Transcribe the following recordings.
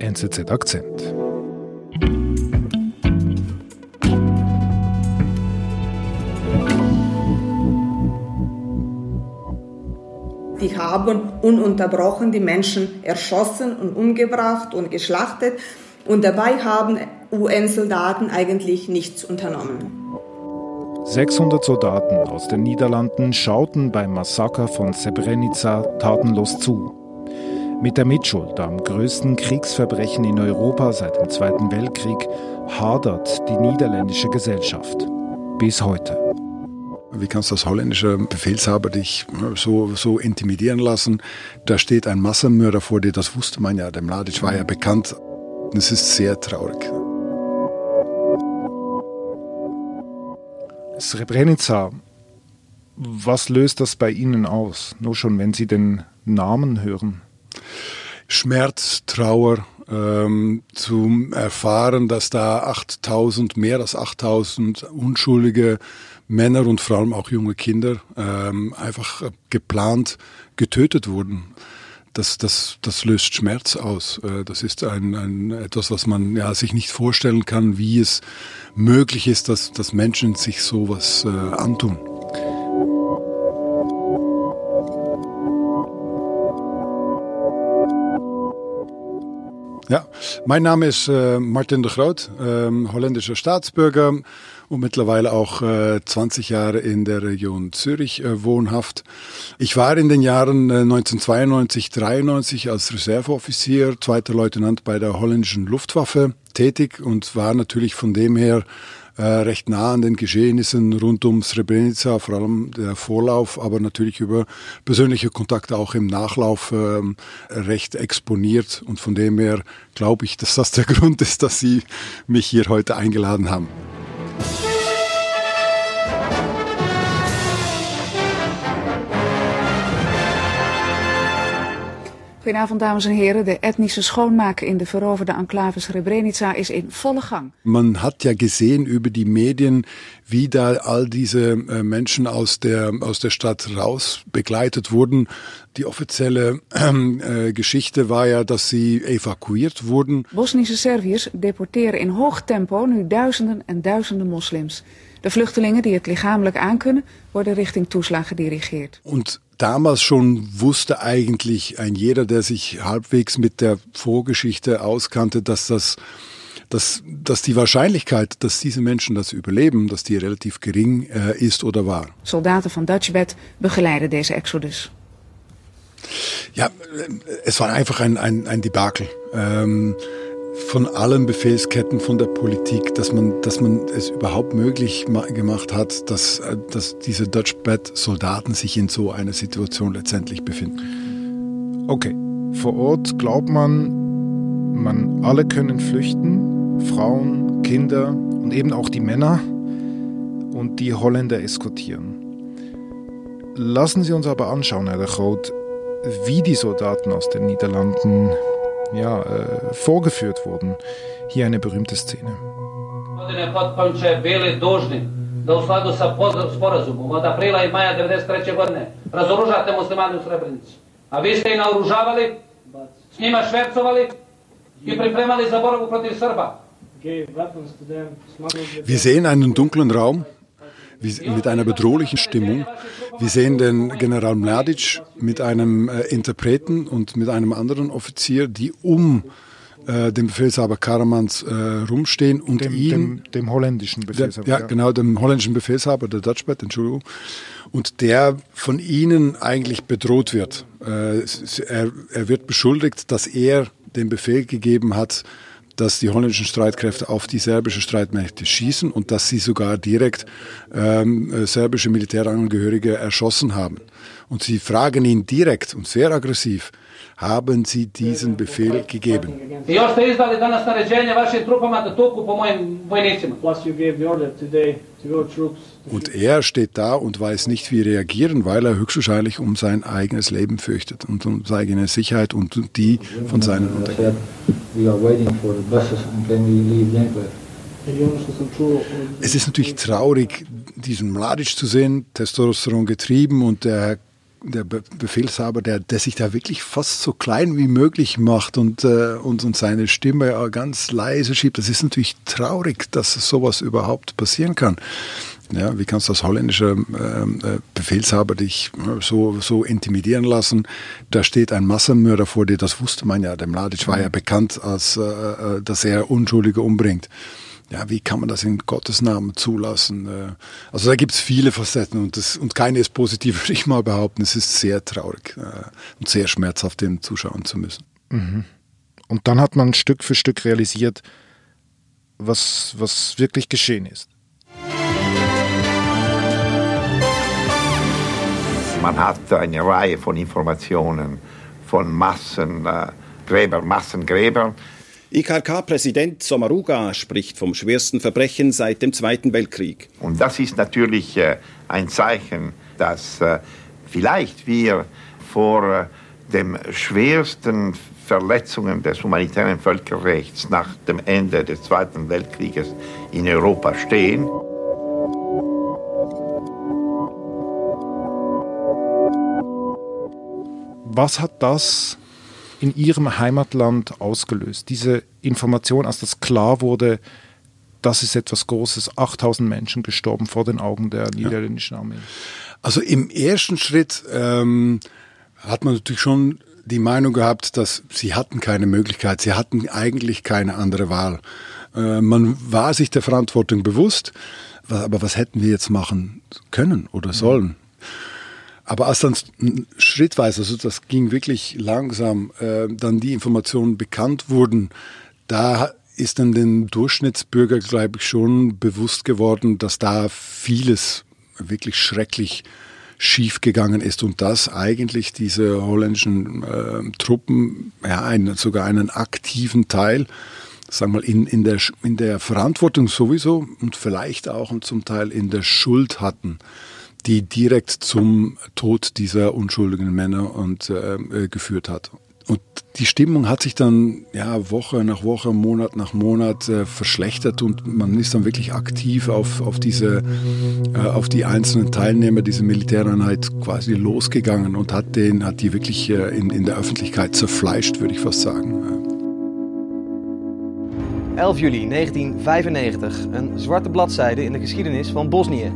NZZ Akzent. Die haben ununterbrochen die Menschen erschossen und umgebracht und geschlachtet und dabei haben UN-Soldaten eigentlich nichts unternommen. 600 Soldaten aus den Niederlanden schauten beim Massaker von Srebrenica tatenlos zu. Mit der Mitschuld am größten Kriegsverbrechen in Europa seit dem Zweiten Weltkrieg hadert die niederländische Gesellschaft. Bis heute. Wie kannst du als holländischer Befehlshaber dich so, so intimidieren lassen? Da steht ein Massenmörder vor dir, das wusste man ja. Der Mladic war ja bekannt. Es ist sehr traurig. Srebrenica, was löst das bei Ihnen aus? Nur schon, wenn Sie den Namen hören. Schmerz, Trauer, ähm, zu erfahren, dass da 8000, mehr als 8000 unschuldige Männer und vor allem auch junge Kinder ähm, einfach geplant getötet wurden. Das, das, das löst Schmerz aus. Äh, das ist ein, ein, etwas, was man ja, sich nicht vorstellen kann, wie es möglich ist, dass, dass Menschen sich sowas äh, antun. Ja, mein Name ist äh, Martin de Groot, ähm, holländischer Staatsbürger und mittlerweile auch äh, 20 Jahre in der Region Zürich äh, wohnhaft. Ich war in den Jahren äh, 1992, 93 als Reserveoffizier, zweiter Leutnant bei der holländischen Luftwaffe tätig und war natürlich von dem her äh, recht nah an den Geschehnissen rund um Srebrenica, vor allem der Vorlauf, aber natürlich über persönliche Kontakte auch im Nachlauf äh, recht exponiert. Und von dem her glaube ich, dass das der Grund ist, dass Sie mich hier heute eingeladen haben. Goedenavond, dames en heren. De etnische schoonmaak in de veroverde enclave Srebrenica is in volle Gang. Man hat ja gesehen über die Medien, wie da all diese äh, Menschen aus der, aus der Stadt raus begleitet wurden. Die offizielle äh, Geschichte war ja, dass sie evakuiert wurden. Bosnische Serviërs deporteren in hoog tempo nu duizenden en duizenden moslims. De vluchtelingen die het lichamelijk aankunnen, worden richting Tuzla gedirigeerd. Und damals schon wusste eigentlich ein jeder, der sich halbwegs mit der Vorgeschichte auskannte, dass das dass, dass die Wahrscheinlichkeit, dass diese Menschen das überleben, dass die relativ gering äh, ist oder war. Soldaten van Dutchbed begeleiden deze exodus. Ja, es war einfach ein, ein, ein Debakel. Ähm, von allen Befehlsketten von der Politik, dass man, dass man es überhaupt möglich gemacht hat, dass, äh, dass diese Dutch Bed Soldaten sich in so einer Situation letztendlich befinden. Okay, vor Ort glaubt man, man alle können flüchten, Frauen, Kinder und eben auch die Männer und die Holländer eskortieren. Lassen Sie uns aber anschauen, Herr Groot, wie die Soldaten aus den Niederlanden ja, äh, vorgeführt wurden. Hier eine berühmte Szene. da u skladu sa sporazumom od aprila i maja 1993. godine razoružate muslimane u Srebrenici. A vi ste i naoružavali, s njima švercovali i pripremali za borbu protiv Srba. Wir sehen einen dunklen Raum mit einer bedrohlichen Stimmung. Wir sehen den General Mladic mit einem äh, Interpreten und mit einem anderen Offizier, die um äh, den Befehlshaber Karamans äh, rumstehen und dem, ihn, dem, dem holländischen Befehlshaber. Der, ja, ja, genau, dem holländischen Befehlshaber, der Dutchbat, Entschuldigung. Und der von ihnen eigentlich bedroht wird. Äh, er, er wird beschuldigt, dass er den Befehl gegeben hat, dass die holländischen Streitkräfte auf die serbische Streitmächte schießen und dass sie sogar direkt ähm, äh, serbische Militärangehörige erschossen haben. Und sie fragen ihn direkt und sehr aggressiv, haben Sie diesen Befehl gegeben? Und er steht da und weiß nicht, wie reagieren, weil er höchstwahrscheinlich um sein eigenes Leben fürchtet und um seine eigene Sicherheit und die von seinen Untergebenen. Es ist natürlich traurig, diesen Mladic zu sehen, Testosteron getrieben und der der Befehlshaber, der, der sich da wirklich fast so klein wie möglich macht und, äh, und, und seine Stimme ganz leise schiebt. Das ist natürlich traurig, dass sowas überhaupt passieren kann. Ja, wie kannst du als holländischer ähm, äh, Befehlshaber dich äh, so, so intimidieren lassen? Da steht ein Massenmörder vor dir, das wusste man ja. Der Mladic war ja mhm. bekannt, als äh, äh, dass er Unschuldige umbringt. Ja, wie kann man das in Gottes Namen zulassen? Äh, also da gibt es viele Facetten und, das, und keine ist positiv, würde ich mal behaupten. Es ist sehr traurig äh, und sehr schmerzhaft, dem zuschauen zu müssen. Mhm. Und dann hat man Stück für Stück realisiert, was, was wirklich geschehen ist. Man hat eine Reihe von Informationen von Massengräber, Massengräber. IKK-Präsident Sommaruga spricht vom schwersten Verbrechen seit dem Zweiten Weltkrieg. Und das ist natürlich äh, ein Zeichen, dass äh, vielleicht wir vor äh, dem schwersten Verletzungen des humanitären Völkerrechts nach dem Ende des Zweiten Weltkrieges in Europa stehen. Was hat das in Ihrem Heimatland ausgelöst? Diese Information, als das klar wurde, das ist etwas Großes, 8000 Menschen gestorben vor den Augen der niederländischen Armee. Also im ersten Schritt ähm, hat man natürlich schon die Meinung gehabt, dass sie hatten keine Möglichkeit, sie hatten eigentlich keine andere Wahl. Äh, man war sich der Verantwortung bewusst, aber was hätten wir jetzt machen können oder sollen? Aber als dann schrittweise, also das ging wirklich langsam, äh, dann die Informationen bekannt wurden, da ist dann den Durchschnittsbürger, glaube ich, schon bewusst geworden, dass da vieles wirklich schrecklich schief gegangen ist und dass eigentlich diese holländischen äh, Truppen ja einen, sogar einen aktiven Teil sagen wir mal, in, in, der, in der Verantwortung sowieso und vielleicht auch und zum Teil in der Schuld hatten die direkt zum Tod dieser unschuldigen Männer und äh, äh, geführt hat. Und die Stimmung hat sich dann ja Woche nach Woche, Monat nach Monat äh, verschlechtert und man ist dann wirklich aktiv auf, auf diese äh, auf die einzelnen Teilnehmer dieser Militäreinheit quasi losgegangen und hat den hat die wirklich äh, in, in der Öffentlichkeit zerfleischt, würde ich fast sagen. 11 juli 1995, een zwarte bladzijde in de geschiedenis van Bosnië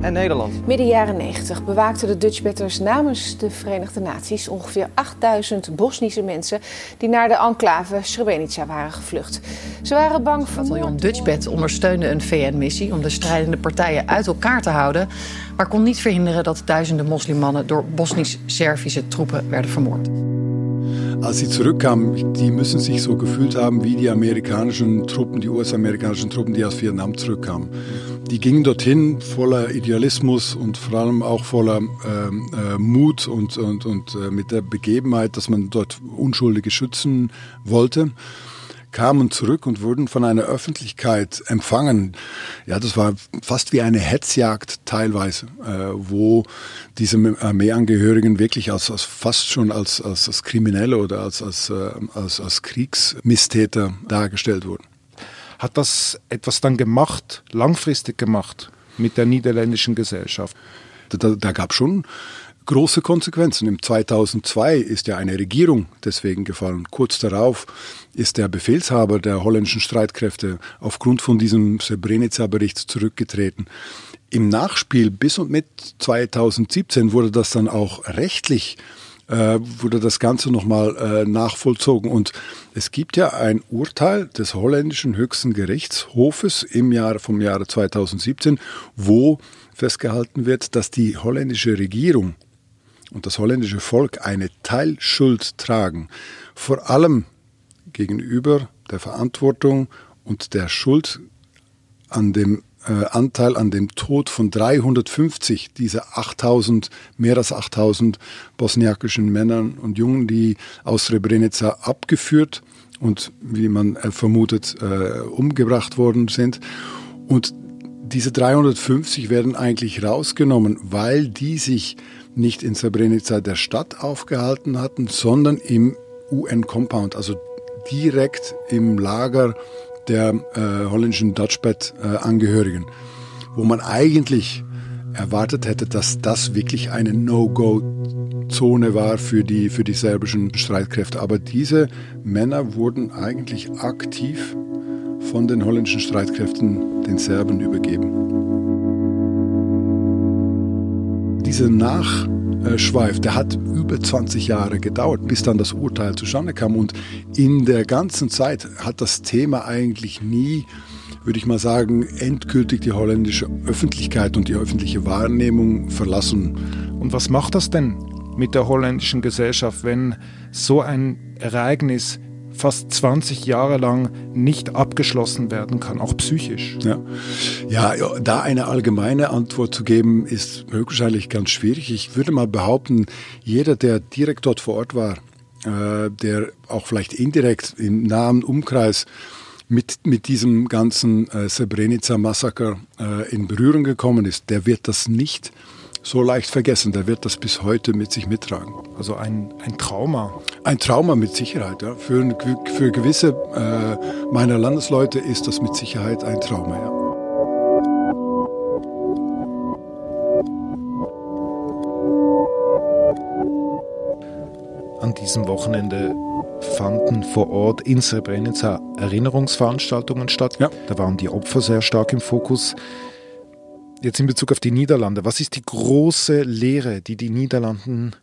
en Nederland. Midden jaren 90 bewaakten de Dutch Batters namens de Verenigde Naties ongeveer 8000 Bosnische mensen die naar de enclave Srebrenica waren gevlucht. Ze waren bang voor. Bataljon Dutchbat ondersteunde een VN-missie om de strijdende partijen uit elkaar te houden, maar kon niet verhinderen dat duizenden moslimmannen door Bosnisch-Servische troepen werden vermoord. Als sie zurückkamen, die müssen sich so gefühlt haben wie die amerikanischen Truppen, die US-amerikanischen Truppen, die aus Vietnam zurückkamen. Die gingen dorthin voller Idealismus und vor allem auch voller ähm, äh, Mut und, und, und äh, mit der Begebenheit, dass man dort Unschuldige schützen wollte kamen zurück und wurden von einer Öffentlichkeit empfangen. Ja, das war fast wie eine Hetzjagd teilweise, äh, wo diese Armeeangehörigen wirklich als, als fast schon als, als, als Kriminelle oder als, als, äh, als, als Kriegsmisstäter dargestellt wurden. Hat das etwas dann gemacht, langfristig gemacht, mit der niederländischen Gesellschaft? Da, da gab schon große Konsequenzen. Im 2002 ist ja eine Regierung deswegen gefallen. Kurz darauf ist der Befehlshaber der holländischen Streitkräfte aufgrund von diesem Srebrenica-Bericht zurückgetreten. Im Nachspiel bis und mit 2017 wurde das dann auch rechtlich äh, wurde das Ganze nochmal äh, nachvollzogen. Und es gibt ja ein Urteil des holländischen höchsten Gerichtshofes im Jahr vom Jahre 2017, wo festgehalten wird, dass die holländische Regierung und das holländische Volk eine Teilschuld tragen, vor allem gegenüber der Verantwortung und der Schuld an dem äh, Anteil an dem Tod von 350 dieser 8000, mehr als 8000 bosniakischen Männern und Jungen, die aus Srebrenica abgeführt und, wie man äh, vermutet, äh, umgebracht worden sind. Und diese 350 werden eigentlich rausgenommen, weil die sich nicht in Srebrenica der Stadt aufgehalten hatten, sondern im UN-Compound, also direkt im Lager der äh, holländischen Dutchbat-Angehörigen, wo man eigentlich erwartet hätte, dass das wirklich eine No-Go Zone war für die, für die serbischen Streitkräfte. Aber diese Männer wurden eigentlich aktiv von den holländischen Streitkräften den Serben übergeben. Dieser Nachschweif, der hat über 20 Jahre gedauert, bis dann das Urteil zustande kam. Und in der ganzen Zeit hat das Thema eigentlich nie würde ich mal sagen, endgültig die holländische Öffentlichkeit und die öffentliche Wahrnehmung verlassen. Und was macht das denn mit der holländischen Gesellschaft, wenn so ein Ereignis fast 20 Jahre lang nicht abgeschlossen werden kann, auch psychisch. Ja. ja, da eine allgemeine Antwort zu geben, ist höchstwahrscheinlich ganz schwierig. Ich würde mal behaupten, jeder, der direkt dort vor Ort war, äh, der auch vielleicht indirekt im nahen Umkreis mit, mit diesem ganzen äh, Srebrenica-Massaker äh, in Berührung gekommen ist, der wird das nicht so leicht vergessen. Der wird das bis heute mit sich mittragen. Also ein, ein Trauma. Ein Trauma mit Sicherheit. Ja. Für, für gewisse äh, meiner Landesleute ist das mit Sicherheit ein Trauma. Ja. An diesem Wochenende fanden vor Ort in Srebrenica Erinnerungsveranstaltungen statt. Ja. Da waren die Opfer sehr stark im Fokus. Jetzt in Bezug auf die Niederlande, was ist die große Lehre, die die Niederlanden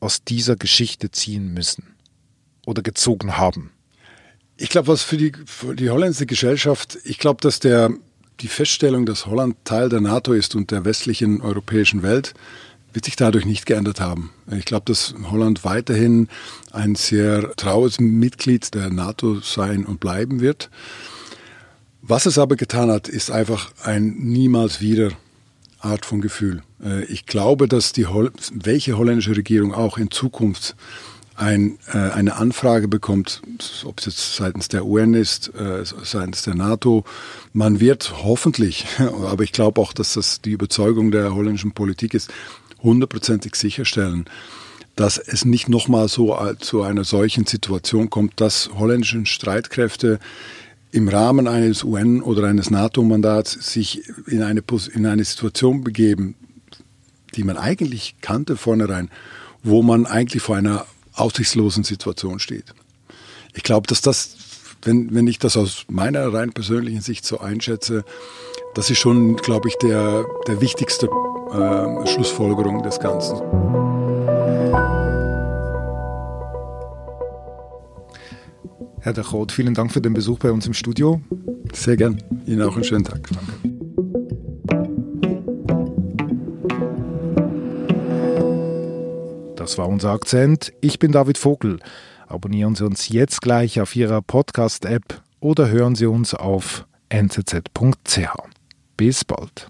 aus dieser Geschichte ziehen müssen oder gezogen haben? Ich glaube, was für die, für die holländische Gesellschaft, ich glaube, dass der, die Feststellung, dass Holland Teil der NATO ist und der westlichen europäischen Welt, wird sich dadurch nicht geändert haben. Ich glaube, dass Holland weiterhin ein sehr traues Mitglied der NATO sein und bleiben wird. Was es aber getan hat, ist einfach ein niemals wieder Art von Gefühl. Äh, ich glaube, dass die Hol welche holländische Regierung auch in Zukunft ein, äh, eine Anfrage bekommt, ob es jetzt seitens der UN ist, äh, seitens der NATO, man wird hoffentlich, aber ich glaube auch, dass das die Überzeugung der holländischen Politik ist, hundertprozentig sicherstellen, dass es nicht nochmal so zu einer solchen Situation kommt, dass holländische Streitkräfte im Rahmen eines UN- oder eines NATO-Mandats sich in eine, in eine Situation begeben, die man eigentlich kannte vornherein, wo man eigentlich vor einer aussichtslosen Situation steht. Ich glaube, dass das, wenn, wenn ich das aus meiner rein persönlichen Sicht so einschätze, das ist schon, glaube ich, der, der wichtigste äh, Schlussfolgerung des Ganzen. Herr Dachot, vielen Dank für den Besuch bei uns im Studio. Sehr gern. Ihnen auch einen schönen Tag. Danke. Das war unser Akzent. Ich bin David Vogel. Abonnieren Sie uns jetzt gleich auf Ihrer Podcast-App oder hören Sie uns auf nzz.ch. Bis bald.